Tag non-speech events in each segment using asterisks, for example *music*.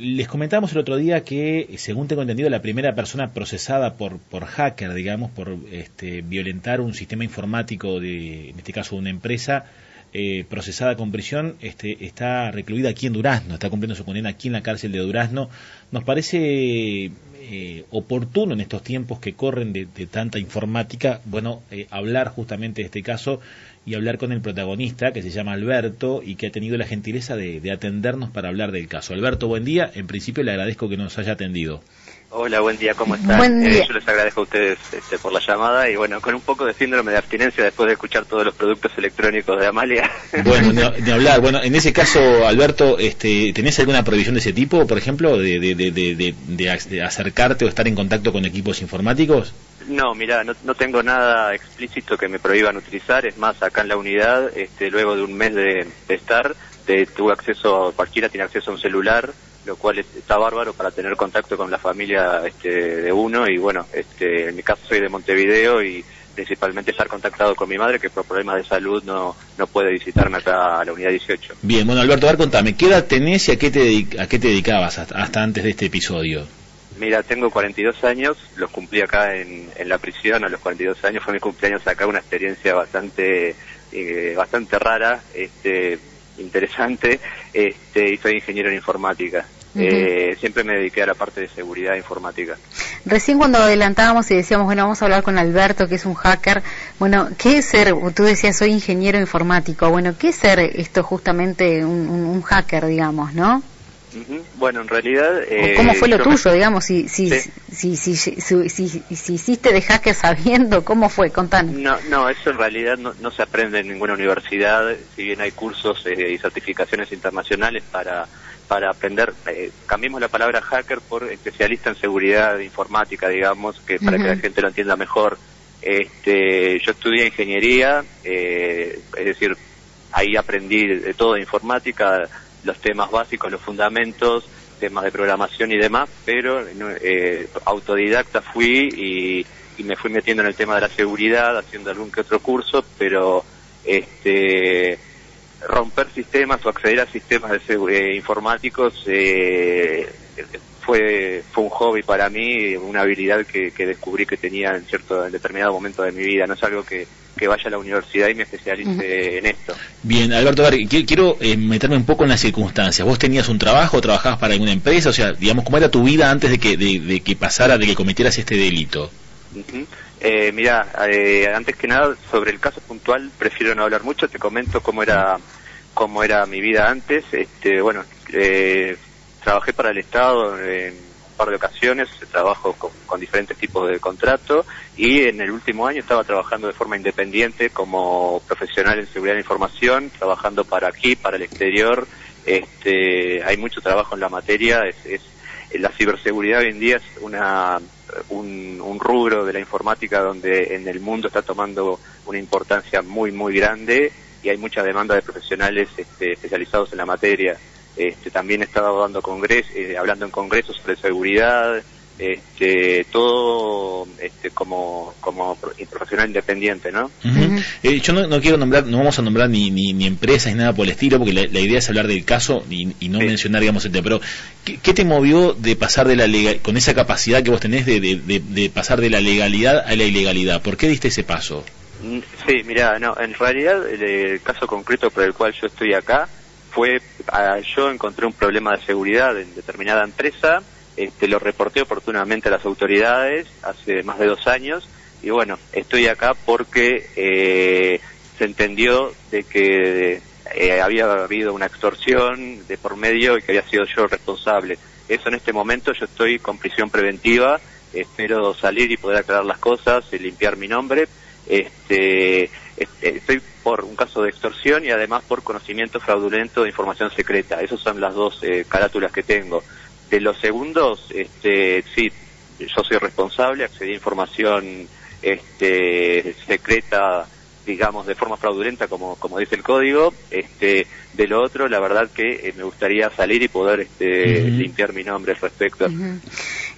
les comentábamos el otro día que, según tengo entendido, la primera persona procesada por, por hacker, digamos, por este, violentar un sistema informático de, en este caso, una empresa, eh, procesada con prisión, este, está recluida aquí en Durazno, está cumpliendo su condena aquí en la cárcel de Durazno. Nos parece eh, oportuno en estos tiempos que corren de, tanta informática, bueno, eh, hablar justamente de este caso y hablar con el protagonista que se llama Alberto y que ha tenido la gentileza de, de atendernos para hablar del caso. Alberto, buen día. En principio le agradezco que nos haya atendido. Hola, buen día, ¿cómo están? Eh, yo les agradezco a ustedes este, por la llamada y bueno, con un poco de síndrome de abstinencia después de escuchar todos los productos electrónicos de Amalia. *laughs* Bueno, de, hablar. Bueno, en ese caso, Alberto, este, ¿tenés alguna prohibición de ese tipo, por ejemplo, de, de, de, de acercarte o estar en contacto con equipos informáticos? No, mira, no, no, tengo nada explícito que me prohíban utilizar. Es más, acá en la unidad, este, luego de un mes de, estar, tuve acceso, cualquiera tiene acceso a un celular lo cual está bárbaro para tener contacto con la familia este, de uno y bueno, este, en mi caso soy de Montevideo y principalmente estar contactado con mi madre que por problemas de salud no, no puede visitarme acá a la unidad 18. Bien, bueno Alberto, a ver, contame, ¿qué edad tenés y a qué te, a qué te dedicabas hasta, antes de este episodio? Mira, tengo 42 años, los cumplí acá en, en la prisión a los 42 años, fue mi cumpleaños acá, una experiencia bastante eh, bastante rara, este, interesante este, y soy ingeniero en informática. Eh, siempre me dediqué a la parte de seguridad informática. Recién cuando adelantábamos y decíamos, bueno, vamos a hablar con Alberto, que es un hacker, bueno, ¿qué es ser, tú decías, soy ingeniero informático, bueno, ¿qué es ser esto justamente un, hacker, digamos, no? Bueno, en realidad... Eh, ¿Cómo fue lo tuyo, digamos? Si, si, si, si, si, hiciste de hacker sabiendo, ¿cómo fue? Contanos. No, no, eso en realidad no, no se aprende en ninguna universidad, si bien hay cursos eh, y certificaciones internacionales para para aprender, eh, cambiemos la palabra hacker por especialista en seguridad informática, digamos, que para que la gente lo entienda mejor. Este, yo estudié ingeniería, eh, es decir, ahí aprendí de todo de informática, los temas básicos, los fundamentos, temas de programación y demás, pero eh, autodidacta fui y, me fui metiendo en el tema de la seguridad, haciendo algún que otro curso, pero este romper sistemas o acceder a sistemas de eh, informáticos eh, fue fue un hobby para mí, una habilidad que, descubrí que tenía en cierto en determinado momento de mi vida. No es algo que, vaya a la universidad y me especialice en esto. Bien, Alberto, quiero eh, meterme un poco en las circunstancias. ¿Vos tenías un trabajo, trabajabas para alguna empresa? O sea, digamos, ¿cómo era tu vida antes de que, de, que pasara, de que cometieras este delito? Eh, mira, eh, antes que nada, sobre el caso puntual, prefiero no hablar mucho. Te comento cómo era, cómo era mi vida antes. Este, bueno, eh, trabajé para el Estado en un par de ocasiones, trabajo con, diferentes tipos de contrato y en el último año estaba trabajando de forma independiente como profesional en seguridad de información, trabajando para aquí, para el exterior. Este, hay mucho trabajo en la materia. Es, es la ciberseguridad hoy en día es una un, rubro de la informática donde en el mundo está tomando una importancia muy, muy grande y hay mucha demanda de profesionales este, especializados en la materia. Este, también he estado dando congres eh, hablando en congresos sobre seguridad, este, todo este, como, como profesional independiente, ¿no? Eh, yo no, quiero nombrar, no vamos a nombrar ni, ni, empresas ni nada por el estilo, porque la, idea es hablar del caso y, no mencionar, digamos, el tema. Pero, ¿qué, te movió de pasar de la legal, con esa capacidad que vos tenés de, de, pasar de la legalidad a la ilegalidad? ¿Por qué diste ese paso? Mm, sí, mira, no, en realidad el, caso concreto por el cual yo estoy acá fue, ah, yo encontré un problema de seguridad en determinada empresa, este, lo reporté oportunamente a las autoridades hace más de dos años y bueno, estoy acá porque eh, se entendió de que eh, había habido una extorsión de por medio y que había sido yo responsable. Eso en este momento yo estoy con prisión preventiva, espero salir y poder aclarar las cosas, y limpiar mi nombre. Este, este, estoy por un caso de extorsión y además por conocimiento fraudulento de información secreta. Esas son las dos eh, carátulas que tengo. De los segundos, este, sí, yo soy responsable, accedí a información este, secreta, digamos, de forma fraudulenta, como, como dice el código. Este, de lo otro, la verdad que eh, me gustaría salir y poder este, limpiar mi nombre al respecto.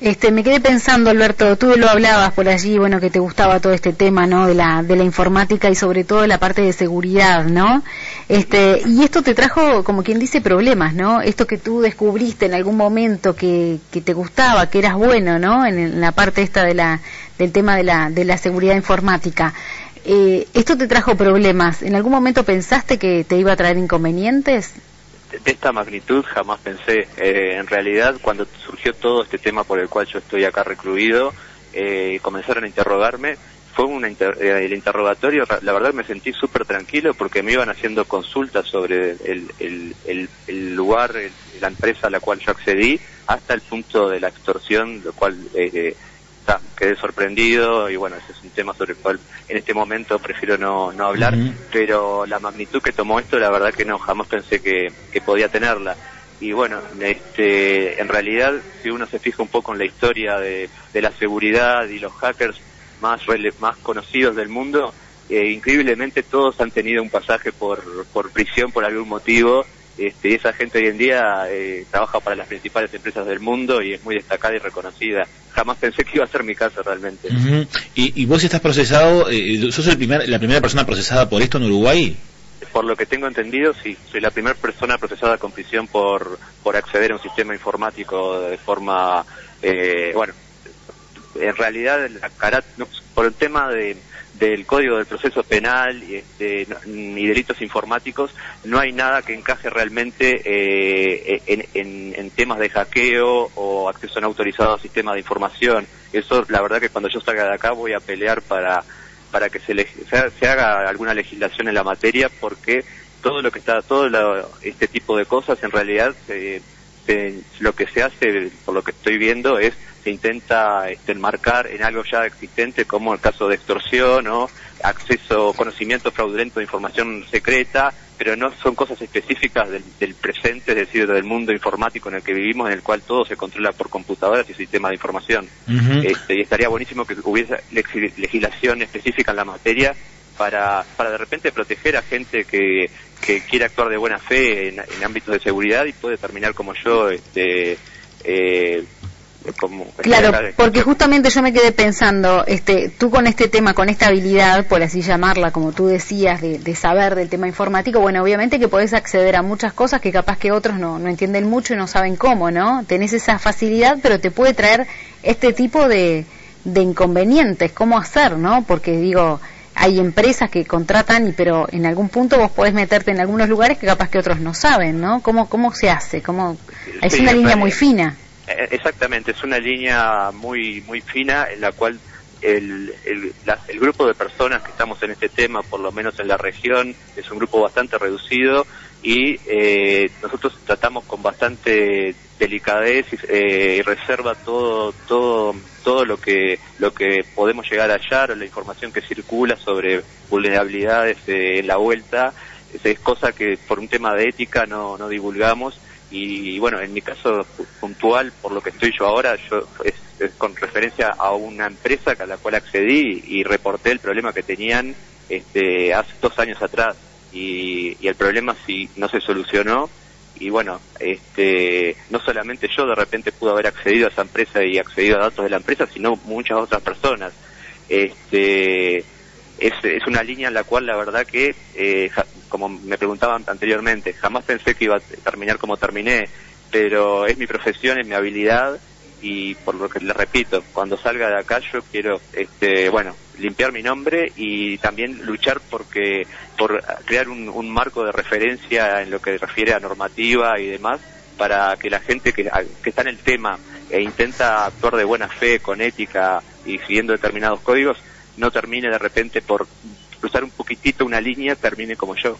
Este, me quedé pensando, Alberto, tú lo hablabas por allí, bueno, que te gustaba todo este tema, ¿no? De la, de la informática y sobre todo la parte de seguridad, ¿no? Este, y esto te trajo, como quien dice, problemas, ¿no? Esto que tú descubriste en algún momento que, que te gustaba, que eras bueno, ¿no? En, la parte esta de la, del tema de la, de la seguridad informática. Eh, ¿Esto te trajo problemas? ¿En algún momento pensaste que te iba a traer inconvenientes? de esta magnitud jamás pensé. Eh, en realidad, cuando surgió todo este tema por el cual yo estoy acá recluido, eh, comenzaron a interrogarme. Fue un eh, el interrogatorio, la verdad me sentí súper tranquilo porque me iban haciendo consultas sobre el, el, el, lugar, la empresa a la cual yo accedí, hasta el punto de la extorsión, lo cual eh, quedé sorprendido y bueno, ese es un tema sobre el cual en este momento prefiero no, no hablar, pero la magnitud que tomó esto, la verdad que no, jamás pensé que, que podía tenerla. Y bueno, este, en realidad, si uno se fija un poco en la historia de, de la seguridad y los hackers más, más conocidos del mundo, eh, increíblemente todos han tenido un pasaje por, por prisión por algún motivo este, esa gente hoy en día eh, trabaja para las principales empresas del mundo y es muy destacada y reconocida. Jamás pensé que iba a ser mi caso realmente. ¿Y, vos estás procesado, eh, sos el primer, la primera persona procesada por esto en Uruguay? Por lo que tengo entendido, sí, soy la primera persona procesada con prisión por, por acceder a un sistema informático de forma, eh, bueno, en realidad por el tema de del Código del Proceso Penal y, este, y delitos informáticos, no hay nada que encaje realmente eh, en, temas de hackeo o acceso no autorizado a sistemas de información. Eso, la verdad que cuando yo salga de acá voy a pelear para, para que se, se, haga alguna legislación en la materia porque todo lo que está, todo este tipo de cosas en realidad lo que se hace, por lo que estoy viendo, es se intenta este, enmarcar en algo ya existente como el caso de extorsión o acceso, conocimiento fraudulento de información secreta, pero no son cosas específicas del, presente, es decir, del mundo informático en el que vivimos, en el cual todo se controla por computadoras y sistemas de información. este, y estaría buenísimo que hubiese legislación específica en la materia para, para de repente proteger a gente que, que quiere actuar de buena fe en, en ámbitos de seguridad y puede terminar como yo este, eh, claro, porque justamente yo me quedé pensando, este, tú con este tema, con esta habilidad, por así llamarla, como tú decías, de, saber del tema informático, bueno, obviamente que podés acceder a muchas cosas que capaz que otros no, no entienden mucho y no saben cómo, ¿no? Tenés esa facilidad, pero te puede traer este tipo de, de inconvenientes, cómo hacer, ¿no? Porque digo, hay empresas que contratan, y pero en algún punto vos podés meterte en algunos lugares que capaz que otros no saben, ¿no? ¿Cómo, cómo se hace? ¿Cómo... Es una línea muy fina. Eh, exactamente, es una línea muy muy fina en la cual el, el, el, grupo de personas que estamos en este tema, por lo menos en la región, es un grupo bastante reducido y eh, nosotros tratamos con bastante delicadez eh, y reserva todo todo todo lo que lo que podemos llegar a hallar o la información que circula sobre vulnerabilidades en la vuelta. Es, cosa que por un tema de ética no, no divulgamos. Y, bueno, en mi caso puntual, por lo que estoy yo ahora, yo es, con referencia a una empresa a la cual accedí y reporté el problema que tenían este, hace dos años atrás. Y, el problema si no se solucionó y bueno, este, no solamente yo de repente pude haber accedido a esa empresa y accedido a datos de la empresa, sino muchas otras personas. Este, es, es una línea en la cual la verdad que eh, como me preguntaban anteriormente, jamás pensé que iba a terminar como terminé, pero es mi profesión, es mi habilidad y por lo que le repito, cuando salga de acá yo quiero, este, bueno, limpiar mi nombre y también luchar porque por crear un, marco de referencia en lo que refiere a normativa y demás para que la gente que, que está en el tema e intenta actuar de buena fe, con ética y siguiendo determinados códigos, no termine de repente por cruzar un poquitito una línea termine como yo.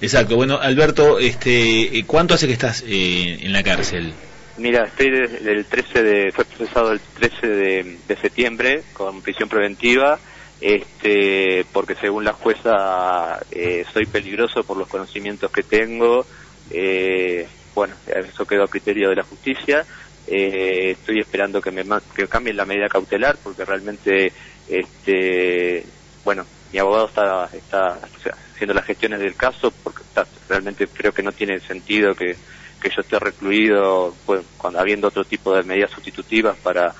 Exacto. Bueno, Alberto, este, ¿cuánto hace que estás eh, en la cárcel? Mira, estoy desde el 13 de, fue procesado el 13 de, septiembre con prisión preventiva, este, porque según la jueza eh, soy peligroso por los conocimientos que tengo. Eh, bueno, eso quedó a criterio de la justicia. Eh, estoy esperando que me que cambien la medida cautelar porque realmente, este, bueno, mi abogado está, está haciendo las gestiones del caso porque realmente creo que no tiene sentido que, que yo esté recluido pues, cuando habiendo otro tipo de medidas sustitutivas para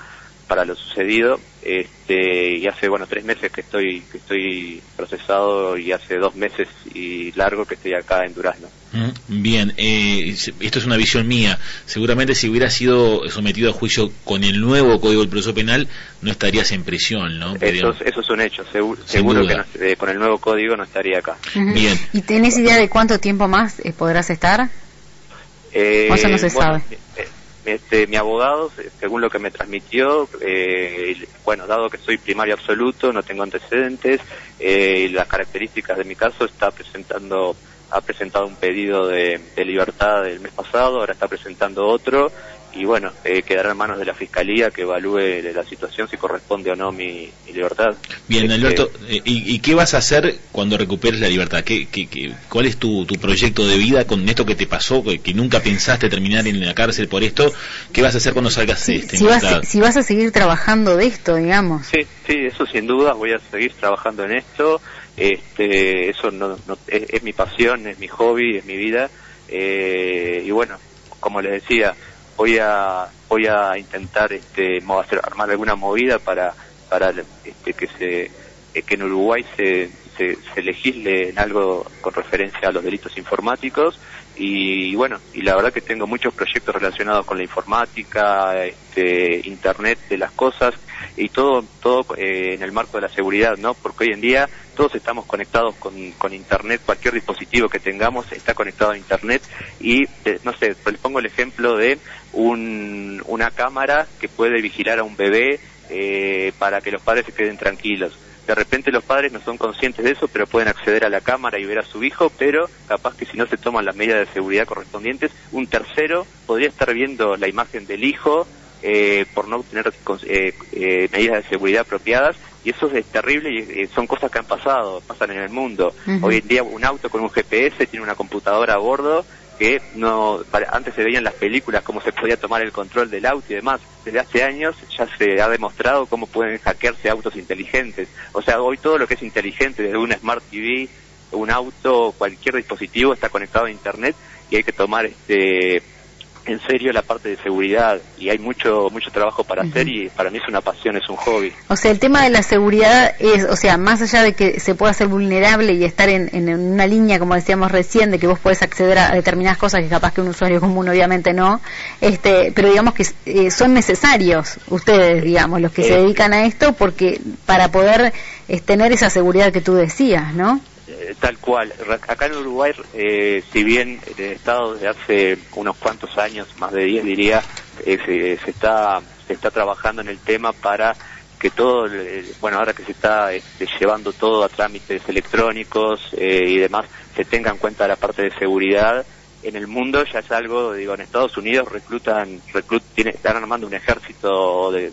para lo sucedido. Este, y hace, bueno, tres meses que estoy, que estoy procesado y hace dos meses y largo que estoy acá en Durazno. Mm, bien, eh, esto es una visión mía. Seguramente si hubiera sido sometido a juicio con el nuevo Código del Proceso Penal, no estarías en prisión, ¿no? Eso, eso es un hecho. Seguro, que eh, con el nuevo Código no estaría acá. Bien. ¿Y tenés idea de cuánto tiempo más eh, podrás estar? Eh, eso no se sabe. Este, mi abogado, según lo que me transmitió, eh, bueno, dado que soy primario absoluto, no tengo antecedentes, eh, y las características de mi caso, está presentando, ha presentado un pedido de, de libertad el mes pasado, ahora está presentando otro, y bueno, eh, quedará en manos de la Fiscalía que evalúe la situación si corresponde o no mi, libertad. Bien, este, Alberto, eh, ¿y, qué vas a hacer cuando recuperes la libertad? ¿Qué, qué, cuál es tu, tu, proyecto de vida con esto que te pasó, que, nunca pensaste terminar en la cárcel por esto? ¿Qué vas a hacer cuando salgas de este si vas, si vas a seguir trabajando de esto, digamos. Sí, sí, eso sin duda, voy a seguir trabajando en esto. Este, eso no, es, mi pasión, es mi hobby, es mi vida. Eh, y bueno, como les decía, voy a voy a intentar este armar alguna movida para para este, que se eh, que en Uruguay se, se, legisle en algo con referencia a los delitos informáticos y, bueno y la verdad que tengo muchos proyectos relacionados con la informática este, internet de las cosas y todo todo eh, en el marco de la seguridad no porque hoy en día todos estamos conectados con, con internet cualquier dispositivo que tengamos está conectado a internet y eh, no sé les pongo el ejemplo de un, una cámara que puede vigilar a un bebé eh, para que los padres se queden tranquilos. De repente los padres no son conscientes de eso, pero pueden acceder a la cámara y ver a su hijo, pero capaz que si no se toman las medidas de seguridad correspondientes, un tercero podría estar viendo la imagen del hijo eh, por no tener eh, eh, medidas de seguridad apropiadas y eso es terrible y son cosas que han pasado, pasan en el mundo. Hoy en día un auto con un GPS tiene una computadora a bordo que no antes se veían las películas cómo se podía tomar el control del auto y demás. Desde hace años ya se ha demostrado cómo pueden hackearse autos inteligentes. O sea, hoy todo lo que es inteligente, desde un Smart TV, un auto, cualquier dispositivo está conectado a Internet y hay que tomar este en serio la parte de seguridad y hay mucho mucho trabajo para hacer y para mí es una pasión, es un hobby. O sea, el tema de la seguridad es, o sea, más allá de que se pueda ser vulnerable y estar en, en una línea, como decíamos recién, de que vos podés acceder a determinadas cosas que capaz que un usuario común obviamente no, este, pero digamos que eh, son necesarios ustedes, digamos, los que se eh, dedican a esto, porque para poder eh, tener esa seguridad que tú decías, ¿no? Eh, tal cual. Acá en Uruguay, eh, si bien el Estado desde hace unos cuantos años, más de 10 diría, eh, se, está se está trabajando en el tema para que todo, bueno, ahora que se está este, llevando todo a trámites electrónicos y demás, se tenga en cuenta la parte de seguridad. En el mundo ya es algo, digo, en Estados Unidos reclutan, reclut, tiene, están armando un ejército de,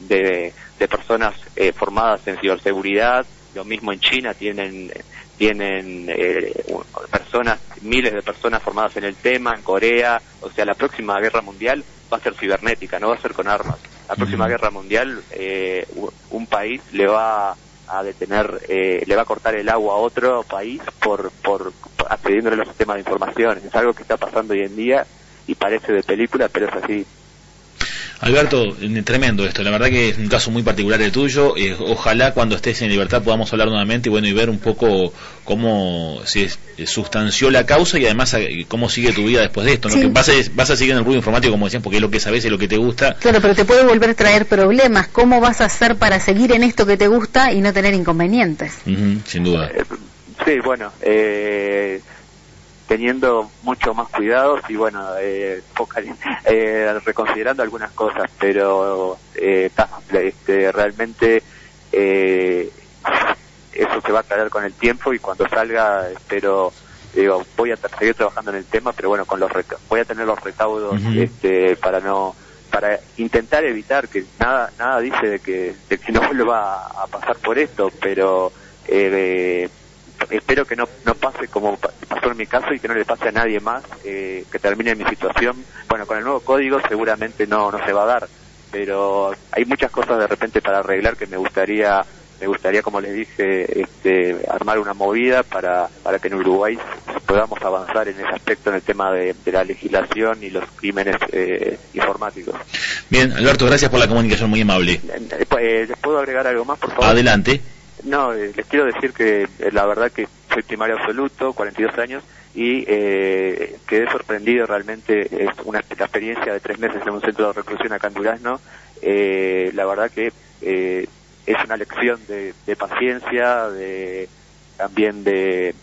de, de personas formadas en ciberseguridad, lo mismo en China tienen tienen eh, personas, miles de personas formadas en el tema, en Corea, o sea, la próxima guerra mundial va a ser cibernética, no va a ser con armas. La próxima guerra mundial, eh, un país le va a detener, eh, le va a cortar el agua a otro país por, por, por accediéndole a los sistemas de información. Es algo que está pasando hoy en día y parece de película, pero es así. Alberto, tremendo esto, la verdad que es un caso muy particular el tuyo, eh, ojalá cuando estés en libertad podamos hablar nuevamente y bueno y ver un poco cómo se sustanció la causa y además eh, cómo sigue tu vida después de esto, ¿no? que vas a, vas a seguir en el ruido informático como decían porque es lo que sabes y lo que te gusta. Claro, pero te puede volver a traer problemas, ¿cómo vas a hacer para seguir en esto que te gusta y no tener inconvenientes? sin duda. Eh, sí, bueno, eh teniendo mucho más cuidados y bueno, eh, eh, reconsiderando algunas cosas, pero eh, este, realmente eh, eso se va a aclarar con el tiempo y cuando salga espero digo voy a seguir trabajando en el tema pero bueno con los voy a tener los recaudos este para no para intentar evitar que nada nada dice de que de que no vuelva a pasar por esto pero eh, espero que no, no pase como pasó en mi caso y que no le pase a nadie más eh, que termine mi situación. Bueno, con el nuevo código seguramente no, no se va a dar, pero hay muchas cosas de repente para arreglar que me gustaría me gustaría como les dije este, armar una movida para, para que en Uruguay podamos avanzar en ese aspecto en el tema de, la legislación y los crímenes eh, informáticos. Bien, Alberto, gracias por la comunicación, muy amable. ¿Les puedo agregar algo más, por favor? Adelante. No, les quiero decir que la verdad que soy primario absoluto, 42 años, y eh, quedé sorprendido realmente, es una experiencia de tres meses en un centro de reclusión acá en Durazno, eh, la verdad que eh, es una lección de, paciencia, de también de,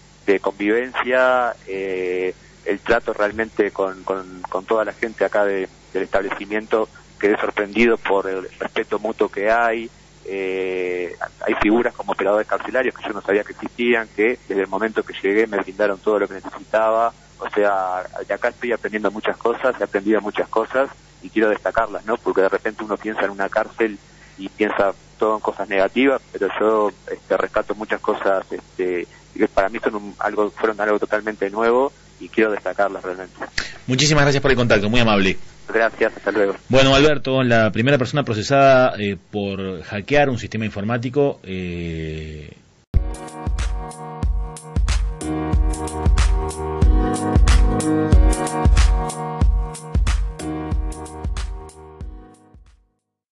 convivencia, eh, el trato realmente con, toda la gente acá del establecimiento, quedé sorprendido por el respeto mutuo que hay, eh, hay figuras como operadores carcelarios que yo no sabía que existían, que desde el momento que llegué me brindaron todo lo que necesitaba. O sea, de acá estoy aprendiendo muchas cosas, he aprendido muchas cosas y quiero destacarlas, ¿no? Porque de repente uno piensa en una cárcel y piensa todo en cosas negativas, pero yo este, rescato muchas cosas este, que para mí son algo, fueron algo totalmente nuevo y quiero destacarlas realmente. Muchísimas gracias por el contacto, muy amable. Gracias, hasta luego. Bueno, Alberto, la primera persona procesada eh, por hackear un sistema informático eh,